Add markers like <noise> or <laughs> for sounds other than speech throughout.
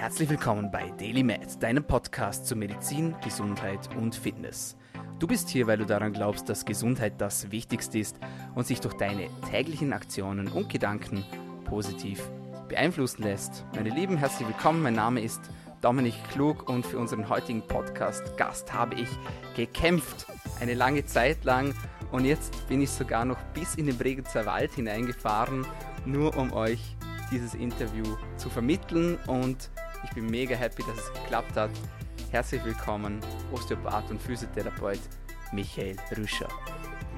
Herzlich willkommen bei Daily Med, deinem Podcast zu Medizin, Gesundheit und Fitness. Du bist hier, weil du daran glaubst, dass Gesundheit das Wichtigste ist und sich durch deine täglichen Aktionen und Gedanken positiv beeinflussen lässt. Meine Lieben, herzlich willkommen. Mein Name ist Dominik Klug und für unseren heutigen Podcast Gast habe ich gekämpft, eine lange Zeit lang und jetzt bin ich sogar noch bis in den Bregenzer Wald hineingefahren, nur um euch dieses Interview zu vermitteln und ich bin mega happy, dass es geklappt hat. Herzlich willkommen, Osteopath und Physiotherapeut Michael Rüscher.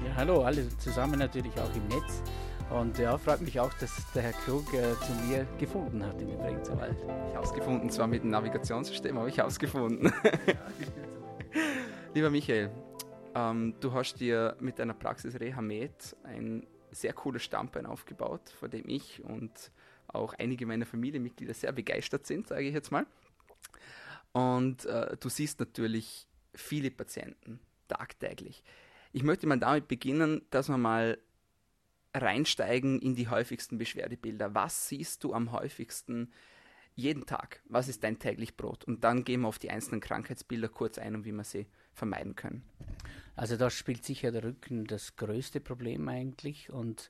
Ja, hallo, alle zusammen natürlich auch im Netz. Und ja, freut mich auch, dass der Herr Krug äh, zu mir gefunden hat in dem Bregenzer Wald. Ich habe es gefunden, zwar mit dem Navigationssystem, aber ich habe es gefunden. <laughs> Lieber Michael, ähm, du hast dir mit deiner Praxis Rehamed ein sehr cooles Stammbein aufgebaut, vor dem ich und auch einige meiner Familienmitglieder sehr begeistert sind, sage ich jetzt mal. Und äh, du siehst natürlich viele Patienten tagtäglich. Ich möchte mal damit beginnen, dass wir mal reinsteigen in die häufigsten Beschwerdebilder. Was siehst du am häufigsten jeden Tag? Was ist dein täglich Brot? Und dann gehen wir auf die einzelnen Krankheitsbilder kurz ein und wie wir sie vermeiden können. Also da spielt sicher der Rücken das größte Problem eigentlich und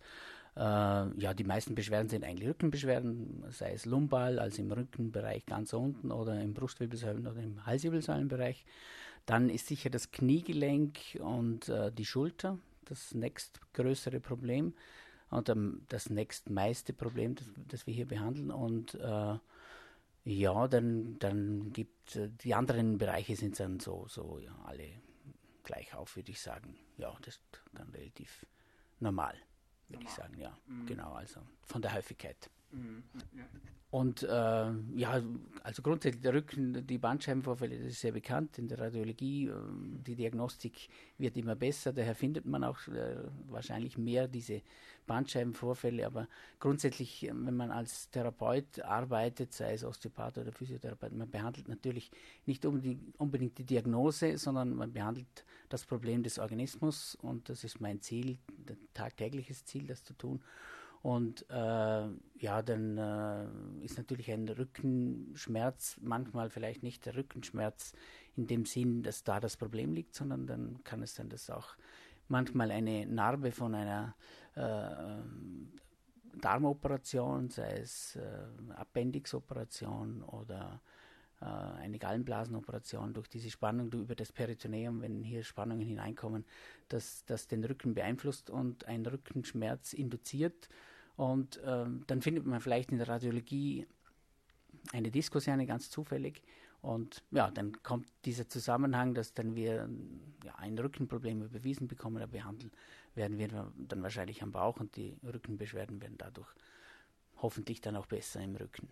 äh, ja, die meisten Beschwerden sind eigentlich Rückenbeschwerden, sei es lumbal, also im Rückenbereich ganz unten oder im Brustwirbelsäulen oder im Halswirbelsäulenbereich. Dann ist sicher das Kniegelenk und äh, die Schulter das nächstgrößere Problem und ähm, das nächstmeiste Problem, das, das, wir hier behandeln. Und äh, ja, dann, dann gibt äh, die anderen Bereiche sind dann so, so ja, alle gleich auf, würde ich sagen. Ja, das ist dann relativ normal würde ich sagen, ja. Mhm. Genau, also von der Häufigkeit. Mhm. Ja. Und äh, ja, also grundsätzlich der Rücken, die Bandscheibenvorfälle, das ist sehr bekannt in der Radiologie. Äh, die Diagnostik wird immer besser, daher findet man auch äh, wahrscheinlich mehr diese Bandscheibenvorfälle. Aber grundsätzlich, wenn man als Therapeut arbeitet, sei es Osteopath oder Physiotherapeut, man behandelt natürlich nicht unbedingt, unbedingt die Diagnose, sondern man behandelt das Problem des Organismus und das ist mein Ziel, tagtägliches Ziel, das zu tun. Und äh, ja, dann äh, ist natürlich ein Rückenschmerz manchmal vielleicht nicht der Rückenschmerz in dem Sinn, dass da das Problem liegt, sondern dann kann es sein, dass auch manchmal eine Narbe von einer äh, Darmoperation, sei es äh, Appendixoperation oder eine Gallenblasenoperation durch diese Spannung über das Peritoneum, wenn hier Spannungen hineinkommen, dass das den Rücken beeinflusst und ein Rückenschmerz induziert und ähm, dann findet man vielleicht in der Radiologie eine Diskussion ganz zufällig. Und ja, dann kommt dieser Zusammenhang, dass dann wir ja, ein Rückenproblem überwiesen bekommen, aber behandeln werden wir dann wahrscheinlich am Bauch und die Rückenbeschwerden werden dadurch hoffentlich dann auch besser im Rücken.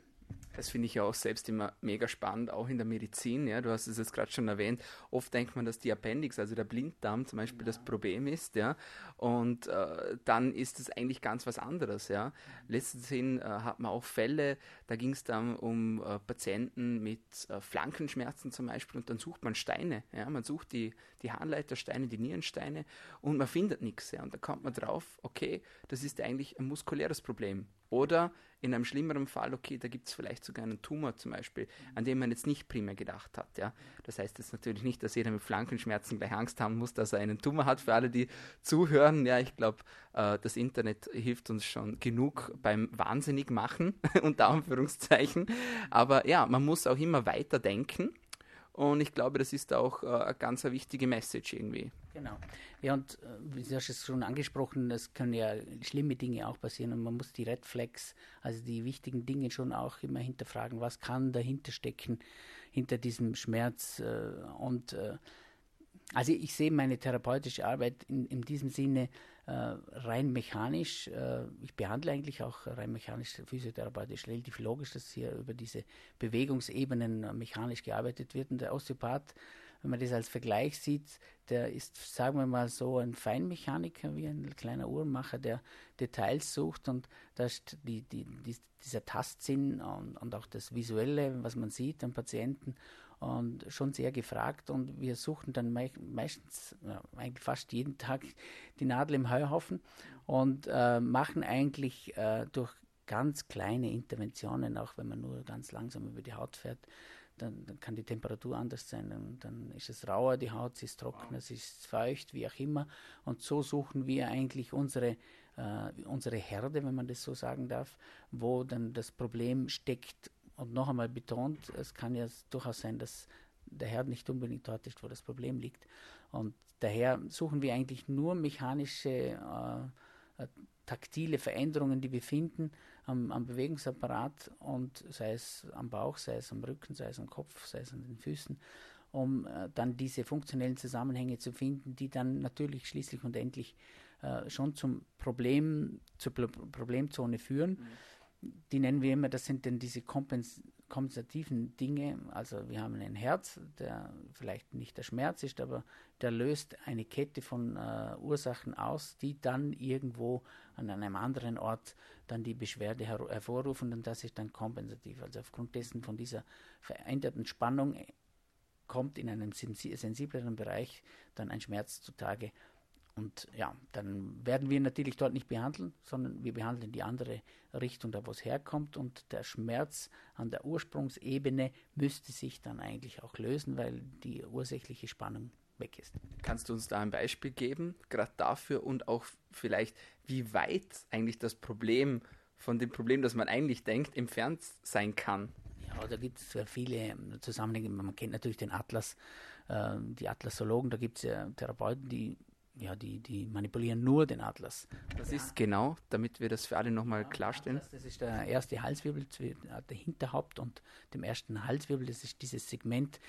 Das finde ich ja auch selbst immer mega spannend, auch in der Medizin. Ja, du hast es jetzt gerade schon erwähnt. Oft denkt man, dass die Appendix, also der Blinddarm zum Beispiel, ja. das Problem ist. Ja, und äh, dann ist es eigentlich ganz was anderes. Ja, letztens äh, hat man auch Fälle, da ging es dann um äh, Patienten mit äh, Flankenschmerzen zum Beispiel und dann sucht man Steine. Ja, man sucht die, die Harnleitersteine, die Nierensteine und man findet nichts. Ja, und da kommt man drauf, okay, das ist eigentlich ein muskuläres Problem. Oder in einem schlimmeren Fall, okay, da gibt es vielleicht sogar einen Tumor zum Beispiel, an dem man jetzt nicht primär gedacht hat. Ja? Das heißt jetzt natürlich nicht, dass jeder mit Flankenschmerzen gleich Angst haben muss, dass er einen Tumor hat. Für alle, die zuhören, ja, ich glaube, äh, das Internet hilft uns schon genug beim Wahnsinnig machen, <laughs> unter Anführungszeichen. Aber ja, man muss auch immer weiter denken und ich glaube, das ist auch äh, eine ganz eine wichtige Message irgendwie. Genau. Ja, und äh, wie du hast es schon angesprochen, es können ja schlimme Dinge auch passieren und man muss die Red Flags, also die wichtigen Dinge schon auch immer hinterfragen, was kann dahinter stecken, hinter diesem Schmerz. Äh, und äh, also ich sehe meine therapeutische Arbeit in, in diesem Sinne rein mechanisch. Äh, ich behandle eigentlich auch rein mechanisch, physiotherapeutisch relativ logisch, dass hier über diese Bewegungsebenen äh, mechanisch gearbeitet wird. Und der Osteopath, wenn man das als Vergleich sieht, der ist, sagen wir mal so, ein Feinmechaniker wie ein kleiner Uhrmacher, der Details sucht und da ist die, die, die, dieser Tastsinn und, und auch das Visuelle, was man sieht am Patienten und schon sehr gefragt und wir suchen dann me meistens, eigentlich fast jeden Tag die Nadel im Heuhaufen und äh, machen eigentlich äh, durch ganz kleine Interventionen, auch wenn man nur ganz langsam über die Haut fährt, dann, dann, kann die Temperatur anders sein. Dann, dann, ist es rauer, die Haut, sie ist trockener, sie ist feucht, wie auch immer. Und so suchen wir eigentlich unsere, äh, unsere Herde, wenn man das so sagen darf, wo dann das Problem steckt. Und noch einmal betont, es kann ja durchaus sein, dass der Herd nicht unbedingt dort ist, wo das Problem liegt. Und daher suchen wir eigentlich nur mechanische, äh, äh taktile Veränderungen, die wir finden, am, am, Bewegungsapparat und sei es am Bauch, sei es am Rücken, sei es am Kopf, sei es an den Füßen, um äh, dann diese funktionellen Zusammenhänge zu finden, die dann natürlich schließlich und endlich äh, schon zum Problem, zur Pro Problemzone führen. Mhm. Die nennen wir immer, das sind dann diese Kompens kompensativen Dinge. Also wir haben ein Herz, der vielleicht nicht der Schmerz ist, aber der löst eine Kette von äh, Ursachen aus, die dann irgendwo an einem anderen Ort dann die Beschwerde her hervorrufen und das ist dann kompensativ. Also aufgrund dessen von dieser veränderten Spannung äh, kommt in einem sensibleren Bereich dann ein Schmerz zutage. Und ja, dann werden wir natürlich dort nicht behandeln, sondern wir behandeln die andere Richtung, da wo es herkommt. Und der Schmerz an der Ursprungsebene müsste sich dann eigentlich auch lösen, weil die ursächliche Spannung weg ist. Kannst du uns da ein Beispiel geben, gerade dafür und auch vielleicht, wie weit eigentlich das Problem von dem Problem, das man eigentlich denkt, entfernt sein kann? Ja, da gibt es viele Zusammenhänge. Man kennt natürlich den Atlas, äh, die Atlasologen, da gibt es ja Therapeuten, die ja, die, die manipulieren nur den Atlas. Das ist genau, damit wir das für alle nochmal ja, klarstellen. Atlas, das ist der erste Halswirbel, der Hinterhaupt und dem ersten Halswirbel. Das ist dieses Segment,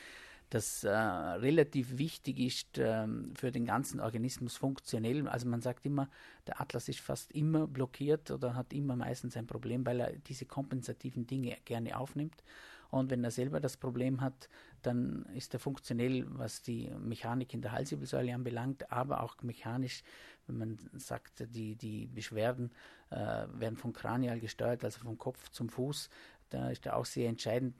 das äh, relativ wichtig ist äh, für den ganzen Organismus funktionell. Also man sagt immer, der Atlas ist fast immer blockiert oder hat immer meistens ein Problem, weil er diese kompensativen Dinge gerne aufnimmt. Und wenn er selber das Problem hat, dann ist er funktionell, was die Mechanik in der Halswirbelsäule anbelangt, aber auch mechanisch, wenn man sagt, die, die Beschwerden äh, werden vom Kranial gesteuert, also vom Kopf zum Fuß, da ist auch sehr entscheidend,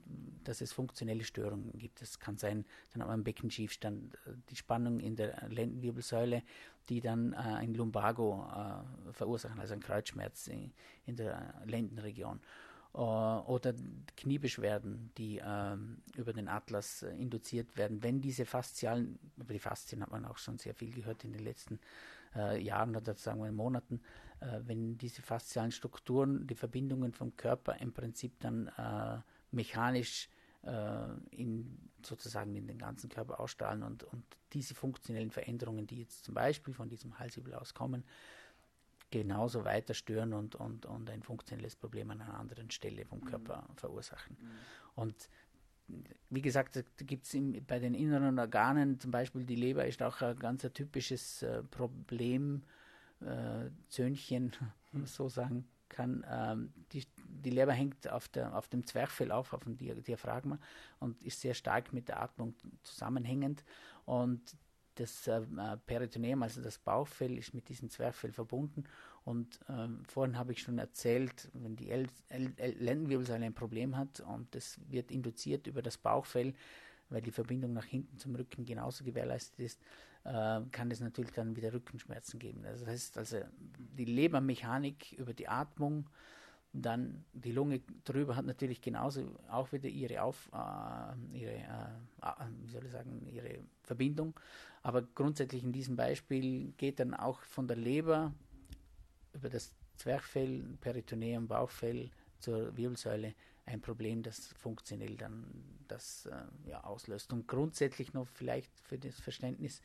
dass es funktionelle Störungen gibt. Das kann sein, dann haben wir einen Beckenschiefstand, die Spannung in der Lendenwirbelsäule, die dann äh, ein Lumbago äh, verursachen, also einen Kreuzschmerz in, in der Lendenregion. Äh, oder Kniebeschwerden, die ähm, über den Atlas äh, induziert werden. Wenn diese faszialen, über die Faszien hat man auch schon sehr viel gehört in den letzten äh, Jahren oder sagen wir Monaten, äh, wenn diese faszialen Strukturen, die Verbindungen vom Körper im Prinzip dann äh, mechanisch äh, in, sozusagen in den ganzen Körper ausstrahlen und, und diese funktionellen Veränderungen, die jetzt zum Beispiel von diesem Halsübel auskommen, genauso weiter stören und, und, und ein funktionelles Problem an einer anderen Stelle vom mhm. Körper mhm. verursachen. Mhm. Und wie gesagt, da gibt es bei den inneren Organen, zum Beispiel die Leber ist auch ein ganz ein typisches äh, Problem, äh, Zöhnchen, <laughs> wenn man so sagen kann. Ähm, die, die Leber hängt auf, der, auf dem Zwerchfell auf, auf dem Diaphragma und ist sehr stark mit der Atmung zusammenhängend. Und das äh, Peritoneum, also das Bauchfell, ist mit diesem Zwerchfell verbunden. Und äh, vorhin habe ich schon erzählt, wenn die L L L Lendenwirbelsäule ein Problem hat und das wird induziert über das Bauchfell, weil die Verbindung nach hinten zum Rücken genauso gewährleistet ist, äh, kann es natürlich dann wieder Rückenschmerzen geben. Das heißt also, die Lebermechanik über die Atmung, dann die Lunge drüber hat natürlich genauso auch wieder ihre Auf, äh, ihre, äh, wie soll ich sagen, ihre Verbindung. Aber grundsätzlich in diesem Beispiel geht dann auch von der Leber über das Zwerchfell, Peritoneum, Bauchfell zur Wirbelsäule ein Problem, das funktionell dann das äh, ja, auslöst. Und grundsätzlich noch vielleicht für das Verständnis,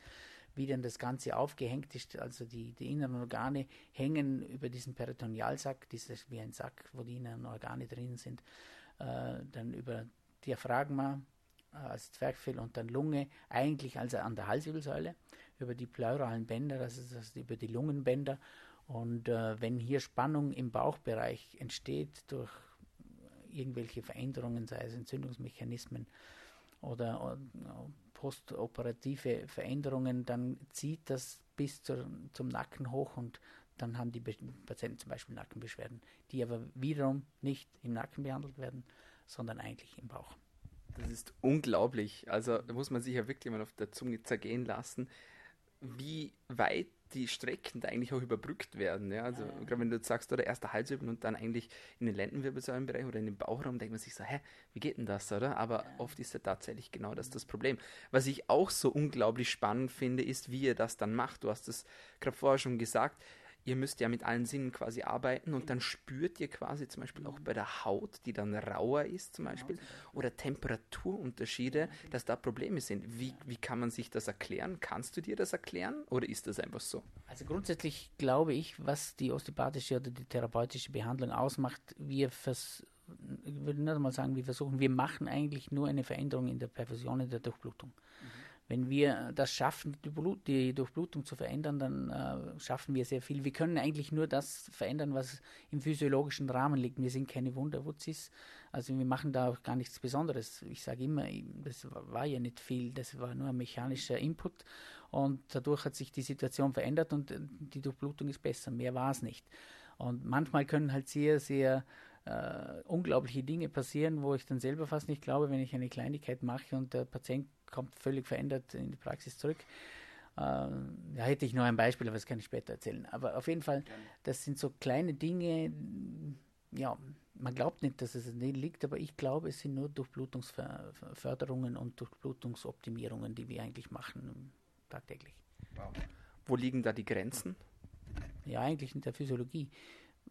wie denn das Ganze aufgehängt ist. Also die, die inneren Organe hängen über diesen Peritonealsack, dieses wie ein Sack, wo die inneren Organe drin sind, äh, dann über Diaphragma, als Zwerchfell und dann Lunge, eigentlich also an der Halswirbelsäule, über die pleuralen Bänder, also das heißt über die Lungenbänder. Und äh, wenn hier Spannung im Bauchbereich entsteht durch irgendwelche Veränderungen, sei es Entzündungsmechanismen oder, oder postoperative Veränderungen, dann zieht das bis zur, zum Nacken hoch und dann haben die Patienten zum Beispiel Nackenbeschwerden, die aber wiederum nicht im Nacken behandelt werden, sondern eigentlich im Bauch. Das ist unglaublich. Also da muss man sich ja wirklich mal auf der Zunge zergehen lassen, wie weit die Strecken da eigentlich auch überbrückt werden. Ja? Also ja, gerade wenn du jetzt sagst, oder erst der Halswirbel und dann eigentlich in den Lendenwirbelsäulenbereich oder in den Bauchraum, denkt man sich so, hä, wie geht denn das, oder? Aber ja. oft ist ja tatsächlich genau das das Problem. Was ich auch so unglaublich spannend finde, ist, wie ihr das dann macht. Du hast es gerade vorher schon gesagt, ihr müsst ja mit allen Sinnen quasi arbeiten und dann spürt ihr quasi zum Beispiel auch bei der Haut, die dann rauer ist zum Beispiel, oder Temperaturunterschiede, dass da Probleme sind. Wie, wie kann man sich das erklären? Kannst du dir das erklären oder ist das einfach so? Also grundsätzlich glaube ich, was die osteopathische oder die therapeutische Behandlung ausmacht, wir vers ich würde nicht mal sagen, wir versuchen, wir machen eigentlich nur eine Veränderung in der Perfusion, in der Durchblutung. Wenn wir das schaffen, die, Blut, die Durchblutung zu verändern, dann äh, schaffen wir sehr viel. Wir können eigentlich nur das verändern, was im physiologischen Rahmen liegt. Wir sind keine Wunderwutzis. Also wir machen da auch gar nichts Besonderes. Ich sage immer, das war ja nicht viel, das war nur ein mechanischer Input und dadurch hat sich die Situation verändert und äh, die Durchblutung ist besser. Mehr war es nicht. Und manchmal können halt sehr, sehr äh, unglaubliche Dinge passieren, wo ich dann selber fast nicht glaube, wenn ich eine Kleinigkeit mache und der Patient kommt völlig verändert in die Praxis zurück. Äh, da hätte ich noch ein Beispiel, aber das kann ich später erzählen. Aber auf jeden Fall, das sind so kleine Dinge, ja, man glaubt nicht, dass es an denen liegt, aber ich glaube, es sind nur Durchblutungsförderungen und Durchblutungsoptimierungen, die wir eigentlich machen tagtäglich. Wow. Wo liegen da die Grenzen? Ja, eigentlich in der Physiologie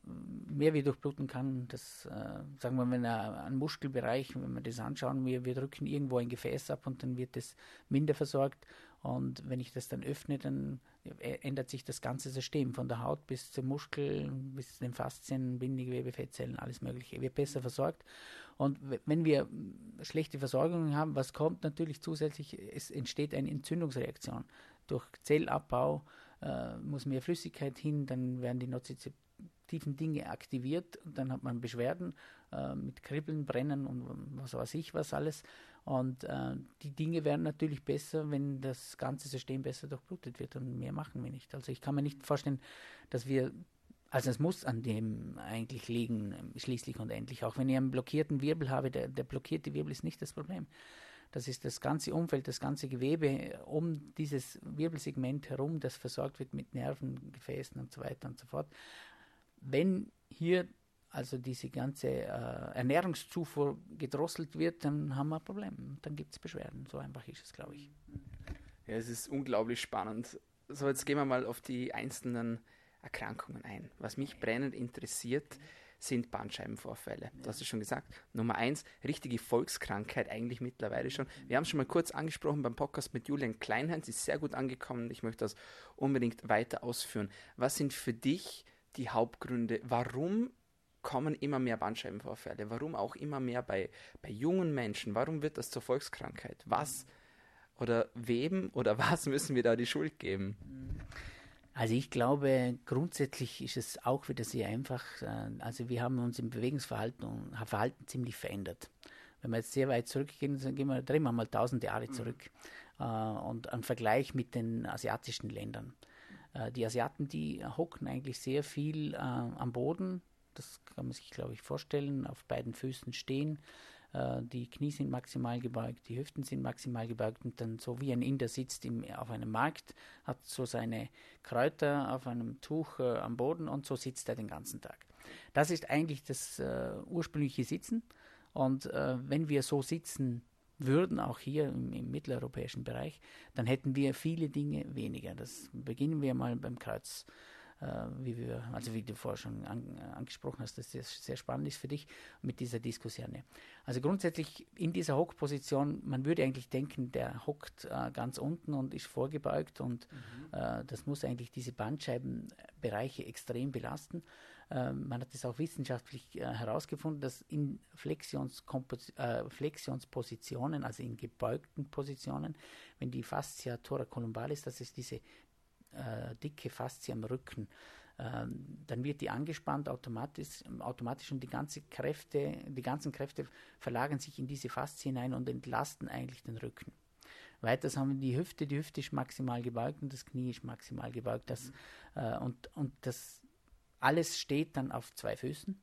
mehr wie durchbluten kann. Das, äh, sagen wir mal, ein Muskelbereich, wenn wir das anschauen, wir, wir drücken irgendwo ein Gefäß ab und dann wird es minder versorgt. Und wenn ich das dann öffne, dann ändert sich das ganze System von der Haut bis zum Muskel, bis zu den Faszien, Bindegewebe, Fettzellen, alles Mögliche. Wird besser versorgt. Und wenn wir schlechte Versorgung haben, was kommt natürlich zusätzlich? Es entsteht eine Entzündungsreaktion. Durch Zellabbau äh, muss mehr Flüssigkeit hin, dann werden die Nozizeptoren tiefen Dinge aktiviert und dann hat man Beschwerden äh, mit Kribbeln, Brennen und was weiß ich was alles. Und äh, die Dinge werden natürlich besser, wenn das ganze System besser durchblutet wird und mehr machen wir nicht. Also ich kann mir nicht vorstellen, dass wir also es muss an dem eigentlich liegen, schließlich und endlich. Auch wenn ich einen blockierten Wirbel habe, der, der blockierte Wirbel ist nicht das Problem. Das ist das ganze Umfeld, das ganze Gewebe um dieses Wirbelsegment herum, das versorgt wird mit Nerven, Gefäßen und so weiter und so fort wenn hier also diese ganze äh, Ernährungszufuhr gedrosselt wird, dann haben wir ein Problem. Dann gibt es Beschwerden. So einfach ist es, glaube ich. Ja, es ist unglaublich spannend. So, jetzt gehen wir mal auf die einzelnen Erkrankungen ein. Was mich brennend interessiert, sind Bandscheibenvorfälle. Du hast es schon gesagt. Nummer eins, richtige Volkskrankheit eigentlich mittlerweile schon. Wir haben es schon mal kurz angesprochen beim Podcast mit Julian Kleinheinz, ist sehr gut angekommen. Ich möchte das unbedingt weiter ausführen. Was sind für dich die Hauptgründe, warum kommen immer mehr Bandscheibenvorfälle, warum auch immer mehr bei, bei jungen Menschen, warum wird das zur Volkskrankheit? Was oder wem oder <laughs> was müssen wir da die Schuld geben? Also ich glaube, grundsätzlich ist es auch wieder sehr einfach. Äh, also wir haben uns im Bewegungsverhalten Verhalten ziemlich verändert. Wenn wir jetzt sehr weit zurückgehen, dann gehen wir, drehen wir mal tausend Jahre zurück mhm. und einen Vergleich mit den asiatischen Ländern. Äh, die Asiaten, die hocken eigentlich sehr viel äh, am Boden. Das kann man sich, glaube ich, vorstellen. Auf beiden Füßen stehen. Äh, die Knie sind maximal gebeugt, die Hüften sind maximal gebeugt und dann so wie ein Inder sitzt im, auf einem Markt, hat so seine Kräuter auf einem Tuch äh, am Boden und so sitzt er den ganzen Tag. Das ist eigentlich das äh, ursprüngliche Sitzen. Und äh, wenn wir so sitzen würden, auch hier im, im, mitteleuropäischen Bereich, dann hätten wir viele Dinge weniger. Das beginnen wir mal beim Kreuz, äh, wie wir, also wie du vorher schon an, angesprochen hast, dass das sehr spannend ist für dich mit dieser Diskussion. Also grundsätzlich in dieser Hockposition, man würde eigentlich denken, der hockt äh, ganz unten und ist vorgebeugt und mhm. äh, das muss eigentlich diese Bandscheibenbereiche extrem belasten. Ähm, man hat es auch wissenschaftlich äh, herausgefunden, dass in äh, Flexionspositionen, also in gebeugten Positionen, wenn die Fascia thoracolumbalis, das ist diese äh, dicke Faszie am Rücken, ähm, dann wird die angespannt automatisch, automatisch und die, ganze Kräfte, die ganzen Kräfte verlagern sich in diese Faszie hinein und entlasten eigentlich den Rücken. Weiters haben wir die Hüfte, die Hüfte ist maximal gebeugt und das Knie ist maximal gebeugt. Das, mhm. äh, und, und das alles steht dann auf zwei Füßen.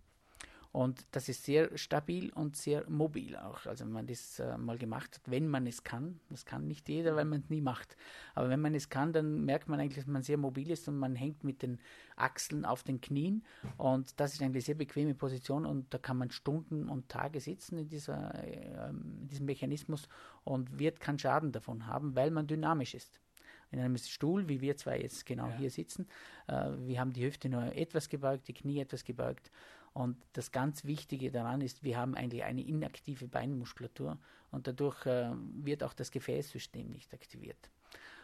Und das ist sehr stabil und sehr mobil auch. Also wenn man das äh, mal gemacht hat, wenn man es kann, das kann nicht jeder, weil man es nie macht. Aber wenn man es kann, dann merkt man eigentlich, dass man sehr mobil ist und man hängt mit den Achseln auf den Knien. Und das ist eine sehr bequeme Position und da kann man Stunden und Tage sitzen in, dieser, äh, in diesem Mechanismus und wird keinen Schaden davon haben, weil man dynamisch ist in einem Stuhl, wie wir zwei jetzt genau ja. hier sitzen. Äh, wir haben die Hüfte nur etwas gebeugt, die Knie etwas gebeugt. Und das ganz Wichtige daran ist, wir haben eigentlich eine inaktive Beinmuskulatur und dadurch äh, wird auch das Gefäßsystem nicht aktiviert.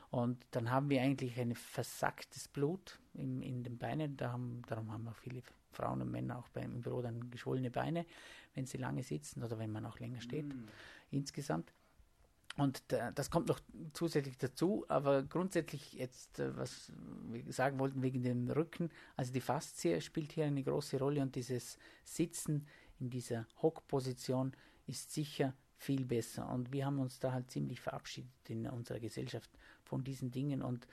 Und dann haben wir eigentlich ein versacktes Blut in, in den Beinen. Da haben, darum haben auch viele Frauen und Männer auch beim, im Büro dann geschwollene Beine, wenn sie lange sitzen oder wenn man auch länger steht mm. insgesamt. Und das kommt noch zusätzlich dazu, aber grundsätzlich jetzt, äh, was wir sagen wollten wegen dem Rücken, also die Faszie spielt hier eine große Rolle und dieses Sitzen in dieser Hockposition ist sicher viel besser. Und wir haben uns da halt ziemlich verabschiedet in unserer Gesellschaft von diesen Dingen und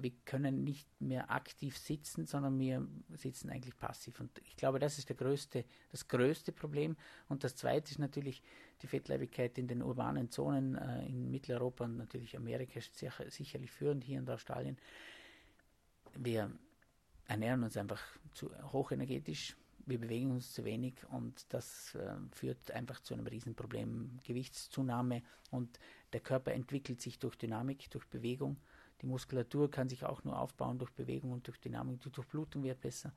wir können nicht mehr aktiv sitzen, sondern wir sitzen eigentlich passiv. Und ich glaube, das ist größte, das größte Problem. Und das zweite ist natürlich die Fettleibigkeit in den urbanen Zonen äh, in Mitteleuropa und natürlich Amerika ist sicher, sicherlich führend hier in Australien. Wir ernähren uns einfach zu hochenergetisch, wir bewegen uns zu wenig und das äh, führt einfach zu einem Riesenproblem, Gewichtszunahme und der Körper entwickelt sich durch Dynamik, durch Bewegung die Muskulatur kann sich auch nur aufbauen durch Bewegung und durch Dynamik. Die Durchblutung wird besser.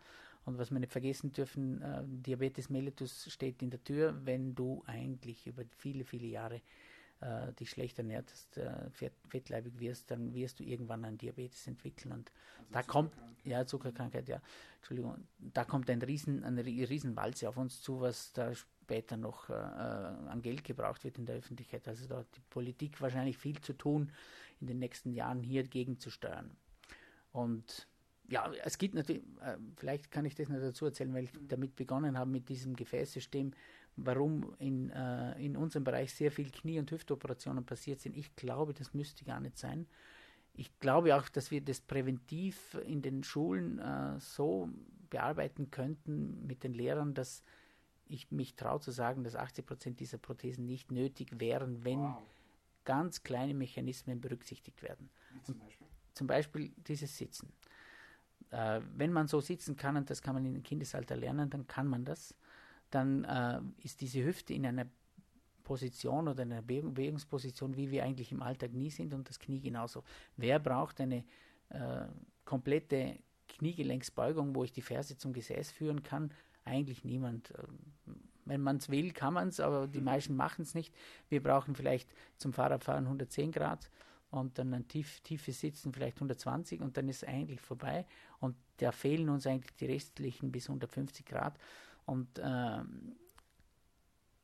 Und was wir nicht vergessen dürfen, äh, Diabetes mellitus steht in der Tür, wenn du eigentlich über viele, viele Jahre äh, dich schlecht ernährtest, äh, fett, fettleibig wirst, dann wirst du irgendwann einen Diabetes entwickeln. Und also da kommt, ja, Zuckerkrankheit, ja, Entschuldigung, da kommt ein Riesen, eine Riesenwalze auf uns zu, was da später noch äh, äh, an Geld gebraucht wird in der Öffentlichkeit. Also da hat die Politik wahrscheinlich viel zu tun, in den nächsten Jahren hier gegenzusteuern. Und ja, es gibt natürlich, äh, vielleicht kann ich das noch dazu erzählen, weil ich damit begonnen habe mit diesem Gefäßsystem, warum in, äh, in unserem Bereich sehr viel Knie- und Hüftoperationen passiert sind. Ich glaube, das müsste gar nicht sein. Ich glaube auch, dass wir das präventiv in den Schulen äh, so bearbeiten könnten mit den Lehrern, dass ich mich traue zu sagen, dass 80 Prozent dieser Prothesen nicht nötig wären, wenn wow. Ganz kleine Mechanismen berücksichtigt werden. Zum Beispiel? zum Beispiel? dieses Sitzen. Äh, wenn man so sitzen kann, und das kann man in Kindesalter lernen, dann kann man das, dann äh, ist diese Hüfte in einer Position oder einer Bewegungsposition, wie wir eigentlich im Alltag nie sind und das Knie genauso. Wer braucht eine äh, komplette Kniegelenksbeugung, wo ich die Ferse zum Gesäß führen kann, eigentlich niemand. Wenn man es will, kann man es, aber die mhm. meisten machen es nicht. Wir brauchen vielleicht zum Fahrradfahren 110 Grad und dann ein tief, tiefes Sitzen vielleicht 120 und dann ist es eigentlich vorbei. Und da fehlen uns eigentlich die restlichen bis 150 Grad. Und ähm,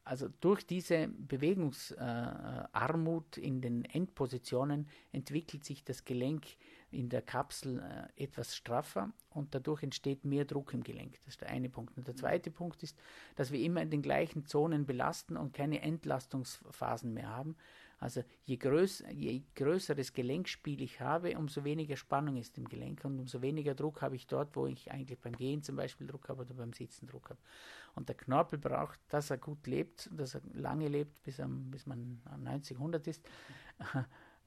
also durch diese Bewegungsarmut äh, in den Endpositionen entwickelt sich das Gelenk in der Kapsel äh, etwas straffer und dadurch entsteht mehr Druck im Gelenk. Das ist der eine Punkt. Und der zweite Punkt ist, dass wir immer in den gleichen Zonen belasten und keine Entlastungsphasen mehr haben. Also je, größ, je größeres Gelenkspiel ich habe, umso weniger Spannung ist im Gelenk und umso weniger Druck habe ich dort, wo ich eigentlich beim Gehen zum Beispiel Druck habe oder beim Sitzen Druck habe. Und der Knorpel braucht, dass er gut lebt, dass er lange lebt, bis, er, bis man 90, 100 ist, <laughs>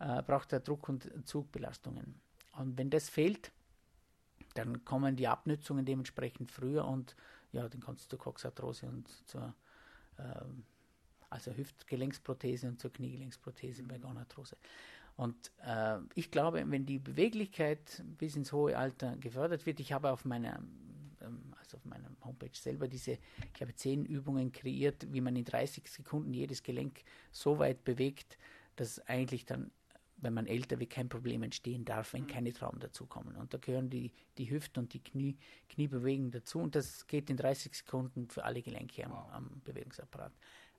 äh, braucht er Druck- und Zugbelastungen. Und wenn das fehlt, dann kommen die Abnützungen dementsprechend früher und ja, dann kommt es zur Coxarthrose und zur äh, also Hüftgelenksprothese und zur Kniegelenksprothese bei Gonarthrose. Und äh, ich glaube, wenn die Beweglichkeit bis ins hohe Alter gefördert wird, ich habe auf meiner ähm, also auf meiner Homepage selber diese, ich habe zehn Übungen kreiert, wie man in 30 Sekunden jedes Gelenk so weit bewegt, dass eigentlich dann wenn man älter wird, kein Problem entstehen darf, wenn mhm. keine Traumen dazukommen. Und da gehören die, die Hüften und die Knie, Kniebewegungen dazu. Und das geht in 30 Sekunden für alle Gelenke am, wow. am Bewegungsapparat.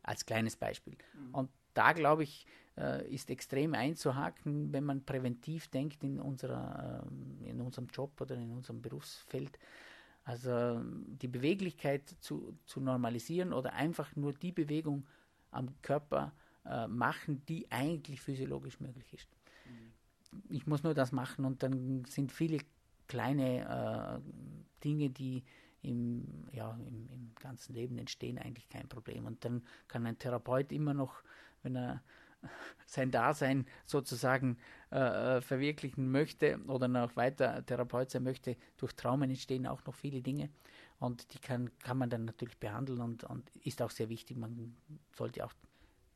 Als kleines Beispiel. Mhm. Und da, glaube ich, äh, ist extrem einzuhaken, wenn man präventiv denkt in, unserer, äh, in unserem Job oder in unserem Berufsfeld. Also die Beweglichkeit zu, zu normalisieren oder einfach nur die Bewegung am Körper äh, machen, die eigentlich physiologisch möglich ist. Ich muss nur das machen und dann sind viele kleine äh, Dinge, die im, ja, im, im ganzen Leben entstehen, eigentlich kein Problem. Und dann kann ein Therapeut immer noch, wenn er <laughs> sein Dasein sozusagen äh, äh, verwirklichen möchte oder noch weiter Therapeut sein möchte, durch Traumen entstehen auch noch viele Dinge. Und die kann, kann man dann natürlich behandeln und, und ist auch sehr wichtig. Man sollte auch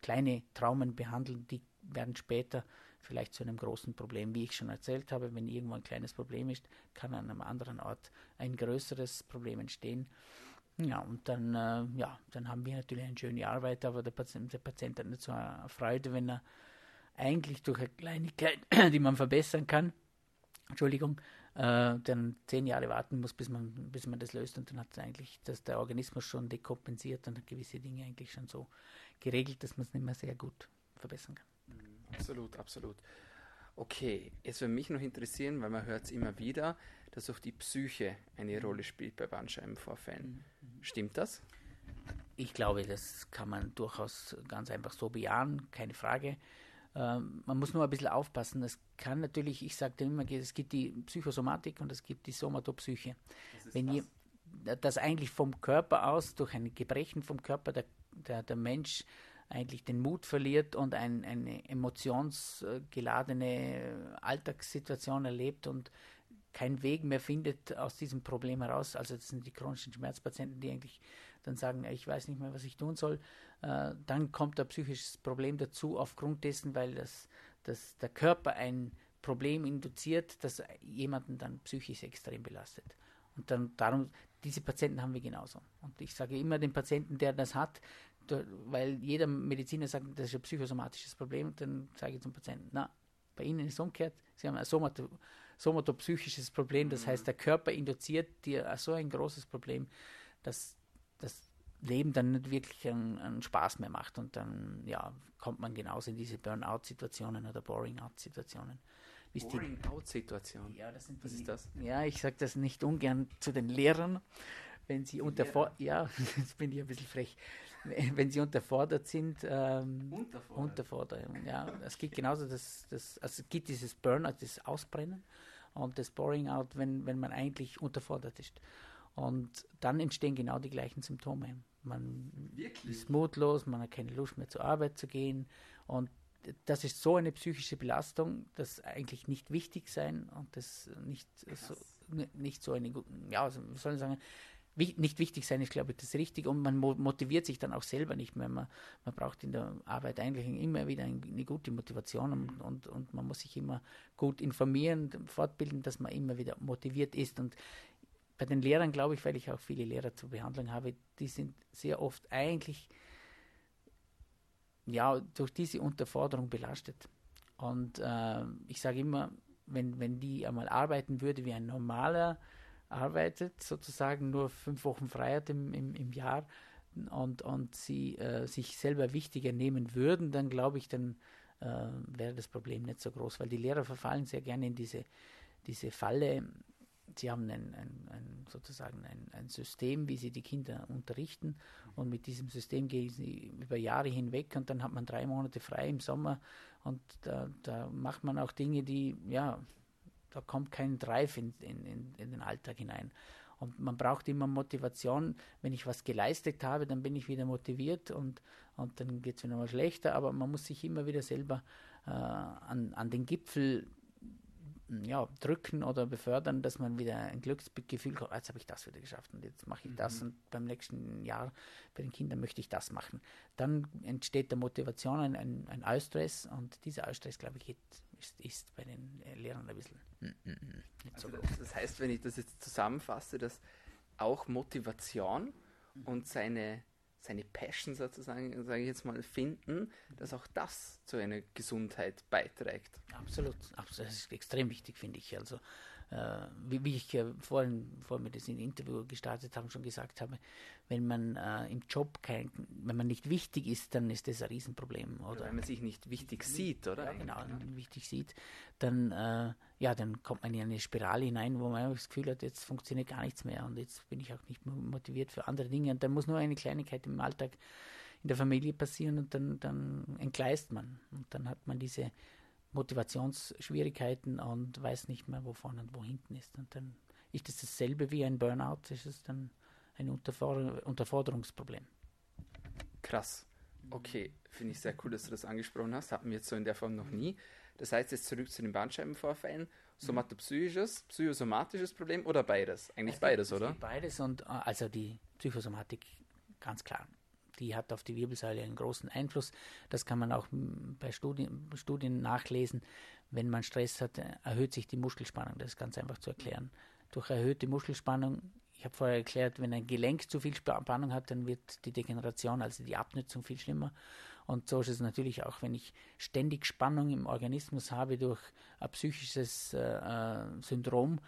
kleine Traumen behandeln, die werden später vielleicht zu einem großen Problem. Wie ich schon erzählt habe, wenn irgendwo ein kleines Problem ist, kann an einem anderen Ort ein größeres Problem entstehen. Ja, und dann, äh, ja, dann haben wir natürlich eine schöne Arbeit, aber der Patient, der Patient hat nicht so eine Freude, wenn er eigentlich durch eine Kleinigkeit, <coughs> die man verbessern kann, Entschuldigung, äh, dann zehn Jahre warten muss, bis man, bis man das löst und dann hat eigentlich dass der Organismus schon dekompensiert und hat gewisse Dinge eigentlich schon so geregelt, dass man es nicht mehr sehr gut verbessern kann. Mhm, absolut, absolut. Okay, es würde mich noch interessieren, weil man hört es immer wieder, dass auch die Psyche eine mhm. Rolle spielt bei Bandscheibenvorfällen. Mhm. Stimmt das? Ich glaube, das kann man durchaus ganz einfach so bejahen, keine Frage. Ähm, man muss nur ein bisschen aufpassen. Es kann natürlich, ich sage immer, es gibt die Psychosomatik und es gibt die Somatopsyche. Wenn je, das eigentlich vom Körper aus, durch ein Gebrechen vom Körper, der, der, der Mensch eigentlich den Mut verliert und ein, eine emotionsgeladene Alltagssituation erlebt und keinen Weg mehr findet aus diesem Problem heraus. Also das sind die chronischen Schmerzpatienten, die eigentlich dann sagen, ich weiß nicht mehr, was ich tun soll. Äh, dann kommt ein psychisches Problem dazu aufgrund dessen, weil das, das der Körper ein Problem induziert, das jemanden dann psychisch extrem belastet. Und dann darum, diese Patienten haben wir genauso. Und ich sage immer den Patienten, der das hat, weil jeder Mediziner sagt, das ist ein psychosomatisches Problem, dann sage ich zum Patienten, na, bei Ihnen ist es umgekehrt, Sie haben ein Somato, somatopsychisches Problem, das heißt, der Körper induziert dir so ein großes Problem, dass das Leben dann nicht wirklich einen, einen Spaß mehr macht und dann ja, kommt man genauso in diese Burnout-Situationen oder Boring-out-Situationen. Boring-out-Situationen? Ja, das sind Was ist das? Ja, ich sage das nicht ungern zu den Lehrern, wenn sie unterfordert, ja, <laughs> jetzt bin ich ein bisschen frech, <laughs> wenn sie unterfordert sind. Ähm, unterfordert. Unterforderung, ja. Es gibt genauso das, das, also es gibt dieses Burnout, das Ausbrennen und das Boring Out, wenn, wenn man eigentlich unterfordert ist. Und dann entstehen genau die gleichen Symptome. Man Wirklich? ist mutlos, man hat keine Lust mehr zur Arbeit zu gehen. Und das ist so eine psychische Belastung, das eigentlich nicht wichtig sein und das nicht so, nicht so eine, ja, wie soll ich sagen, nicht wichtig sein ist, glaube ich, das Richtige und man motiviert sich dann auch selber nicht mehr. Man, man braucht in der Arbeit eigentlich immer wieder eine gute Motivation und, und, und man muss sich immer gut informieren, fortbilden, dass man immer wieder motiviert ist. Und bei den Lehrern glaube ich, weil ich auch viele Lehrer zur Behandlung habe, die sind sehr oft eigentlich ja durch diese Unterforderung belastet. Und äh, ich sage immer, wenn, wenn die einmal arbeiten würde wie ein normaler arbeitet, sozusagen nur fünf Wochen frei hat im, im, im Jahr und, und sie äh, sich selber wichtiger nehmen würden, dann glaube ich, dann äh, wäre das Problem nicht so groß, weil die Lehrer verfallen sehr gerne in diese, diese Falle, sie haben ein, ein, ein sozusagen ein, ein, System, wie sie die Kinder unterrichten und mit diesem System gehen sie über Jahre hinweg und dann hat man drei Monate frei im Sommer und da, da macht man auch Dinge, die, ja, da kommt kein Drive in, in, in, den Alltag hinein. Und man braucht immer Motivation. Wenn ich was geleistet habe, dann bin ich wieder motiviert und, und dann geht es mir nochmal schlechter. Aber man muss sich immer wieder selber äh, an, an den Gipfel ja, drücken oder befördern, dass man wieder ein Glücksgefühl hat, jetzt habe ich das wieder geschafft und jetzt mache ich das mhm. und beim nächsten Jahr bei den Kindern möchte ich das machen. Dann entsteht der Motivation, ein, ein, ein Eustress und dieser Eustress, glaube ich, ist, ist, bei den Lehrern ein bisschen mm, mm, mm, also so das, heißt, wenn ich das jetzt zusammenfasse, dass auch Motivation und seine seine Passion sozusagen, sage ich jetzt mal, finden, dass auch das zu einer Gesundheit beiträgt. Absolut, absolut. das ist extrem wichtig, finde ich. Also wie, wie, ich äh, vorhin, bevor wir das in Interview gestartet haben, schon gesagt habe, wenn man äh, im Job kein, wenn man nicht wichtig ist, dann ist das ein Riesenproblem. Oder, wenn man sich nicht wichtig sieht, oder? Ja, genau, man wichtig sieht, dann, äh, ja, dann kommt man in eine Spirale hinein, wo man das Gefühl hat, jetzt funktioniert gar nichts mehr und jetzt bin ich auch nicht motiviert für andere Dinge. Und dann muss nur eine Kleinigkeit im Alltag in der Familie passieren und dann, dann entgleist man. Und dann hat man diese Motivationsschwierigkeiten und weiß nicht mehr, wo vorne und wo hinten ist. Und dann ist das dasselbe wie ein Burnout? Ist es dann ein Unterforder Unterforderungsproblem? Krass. Okay, finde ich sehr cool, dass du das angesprochen hast. Hatten wir jetzt so in der Form noch nie. Das heißt, jetzt zurück zu den Bandscheibenvorfällen. Somatopsychisches, psychosomatisches Problem oder beides? Eigentlich es beides, oder? Beides und äh, also die Psychosomatik, ganz klar. Die hat auf die Wirbelsäule einen großen Einfluss. Das kann man auch bei Studien, Studien nachlesen. Wenn man Stress hat, erhöht sich die Muskelspannung. Das ist ganz einfach zu erklären. Durch erhöhte Muskelspannung, ich habe vorher erklärt, wenn ein Gelenk zu viel Spannung hat, dann wird die Degeneration, also die Abnutzung viel schlimmer. Und so ist es natürlich auch, wenn ich ständig Spannung im Organismus habe durch ein psychisches äh, äh, Syndrom,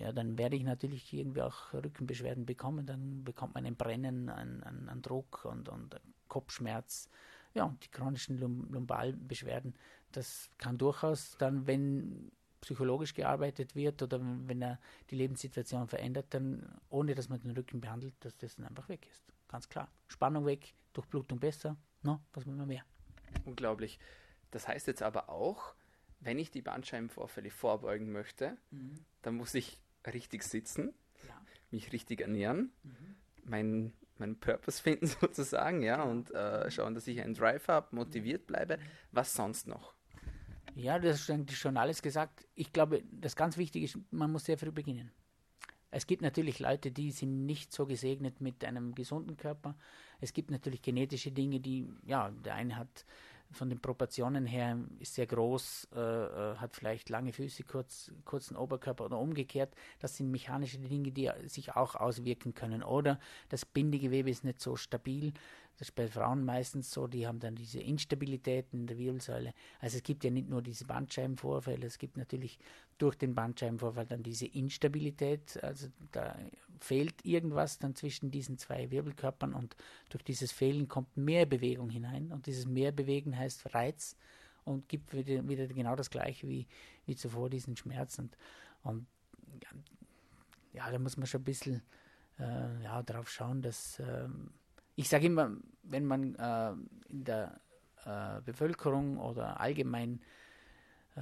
ja, dann werde ich natürlich irgendwie auch Rückenbeschwerden bekommen. Dann bekommt man ein Brennen, einen, einen Druck und, und Kopfschmerz. Ja, und die chronischen Lumbalbeschwerden, das kann durchaus dann, wenn psychologisch gearbeitet wird oder wenn er die Lebenssituation verändert, dann ohne dass man den Rücken behandelt, dass das dann einfach weg ist. Ganz klar. Spannung weg, Durchblutung besser, No, was will man mehr? Unglaublich. Das heißt jetzt aber auch, wenn ich die Bandscheibenvorfälle vorbeugen möchte, mhm. dann muss ich richtig sitzen, ja. mich richtig ernähren, mhm. meinen mein Purpose <laughs> finden sozusagen, ja, und äh, schauen, dass ich einen Drive habe, motiviert bleibe. Was sonst noch? Ja, das ist eigentlich schon alles gesagt. Ich glaube, das ganz Wichtige ist, man muss sehr früh beginnen. Es gibt natürlich Leute, die sind nicht so gesegnet mit einem gesunden Körper. Es gibt natürlich genetische Dinge, die, ja, der eine hat von den Proportionen her ist sehr groß, äh, äh, hat vielleicht lange Füße, kurz, kurzen Oberkörper oder umgekehrt. Das sind mechanische Dinge, die sich auch auswirken können. Oder das Bindegewebe ist nicht so stabil. Das ist bei Frauen meistens so, die haben dann diese Instabilitäten in der Wirbelsäule. Also es gibt ja nicht nur diese Bandscheibenvorfälle, es gibt natürlich durch den Bandscheibenvorfall dann diese Instabilität. Also da fehlt irgendwas dann zwischen diesen zwei Wirbelkörpern und durch dieses Fehlen kommt mehr Bewegung hinein. Und dieses Mehrbewegen heißt Reiz und gibt wieder, wieder genau das gleiche wie, wie zuvor diesen Schmerz. Und, und ja, da muss man schon ein bisschen äh, ja, darauf schauen, dass. Ähm, ich sage immer, wenn man äh, in der äh, Bevölkerung oder allgemein äh,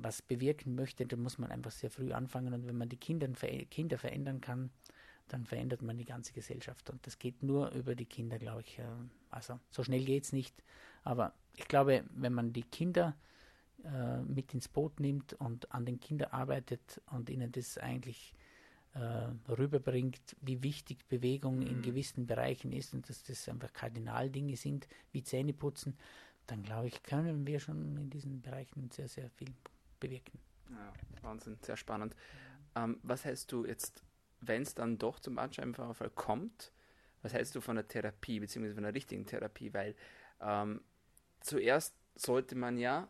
was bewirken möchte, dann muss man einfach sehr früh anfangen. Und wenn man die Kinder, Kinder verändern kann, dann verändert man die ganze Gesellschaft. Und das geht nur über die Kinder, glaube ich. Äh, also so schnell geht es nicht. Aber ich glaube, wenn man die Kinder äh, mit ins Boot nimmt und an den Kindern arbeitet und ihnen das eigentlich äh, rüberbringt, wie wichtig Bewegung in mhm. gewissen Bereichen ist und dass das einfach Kardinaldinge sind, wie Zähneputzen, dann glaube ich, können wir schon in diesen Bereichen sehr, sehr viel bewirken. Ja, Wahnsinn, sehr spannend. Ähm, was hältst du jetzt, wenn es dann doch zum Bandscheibenvorfall kommt, was hältst du von der Therapie, beziehungsweise von der richtigen Therapie? Weil ähm, zuerst sollte man ja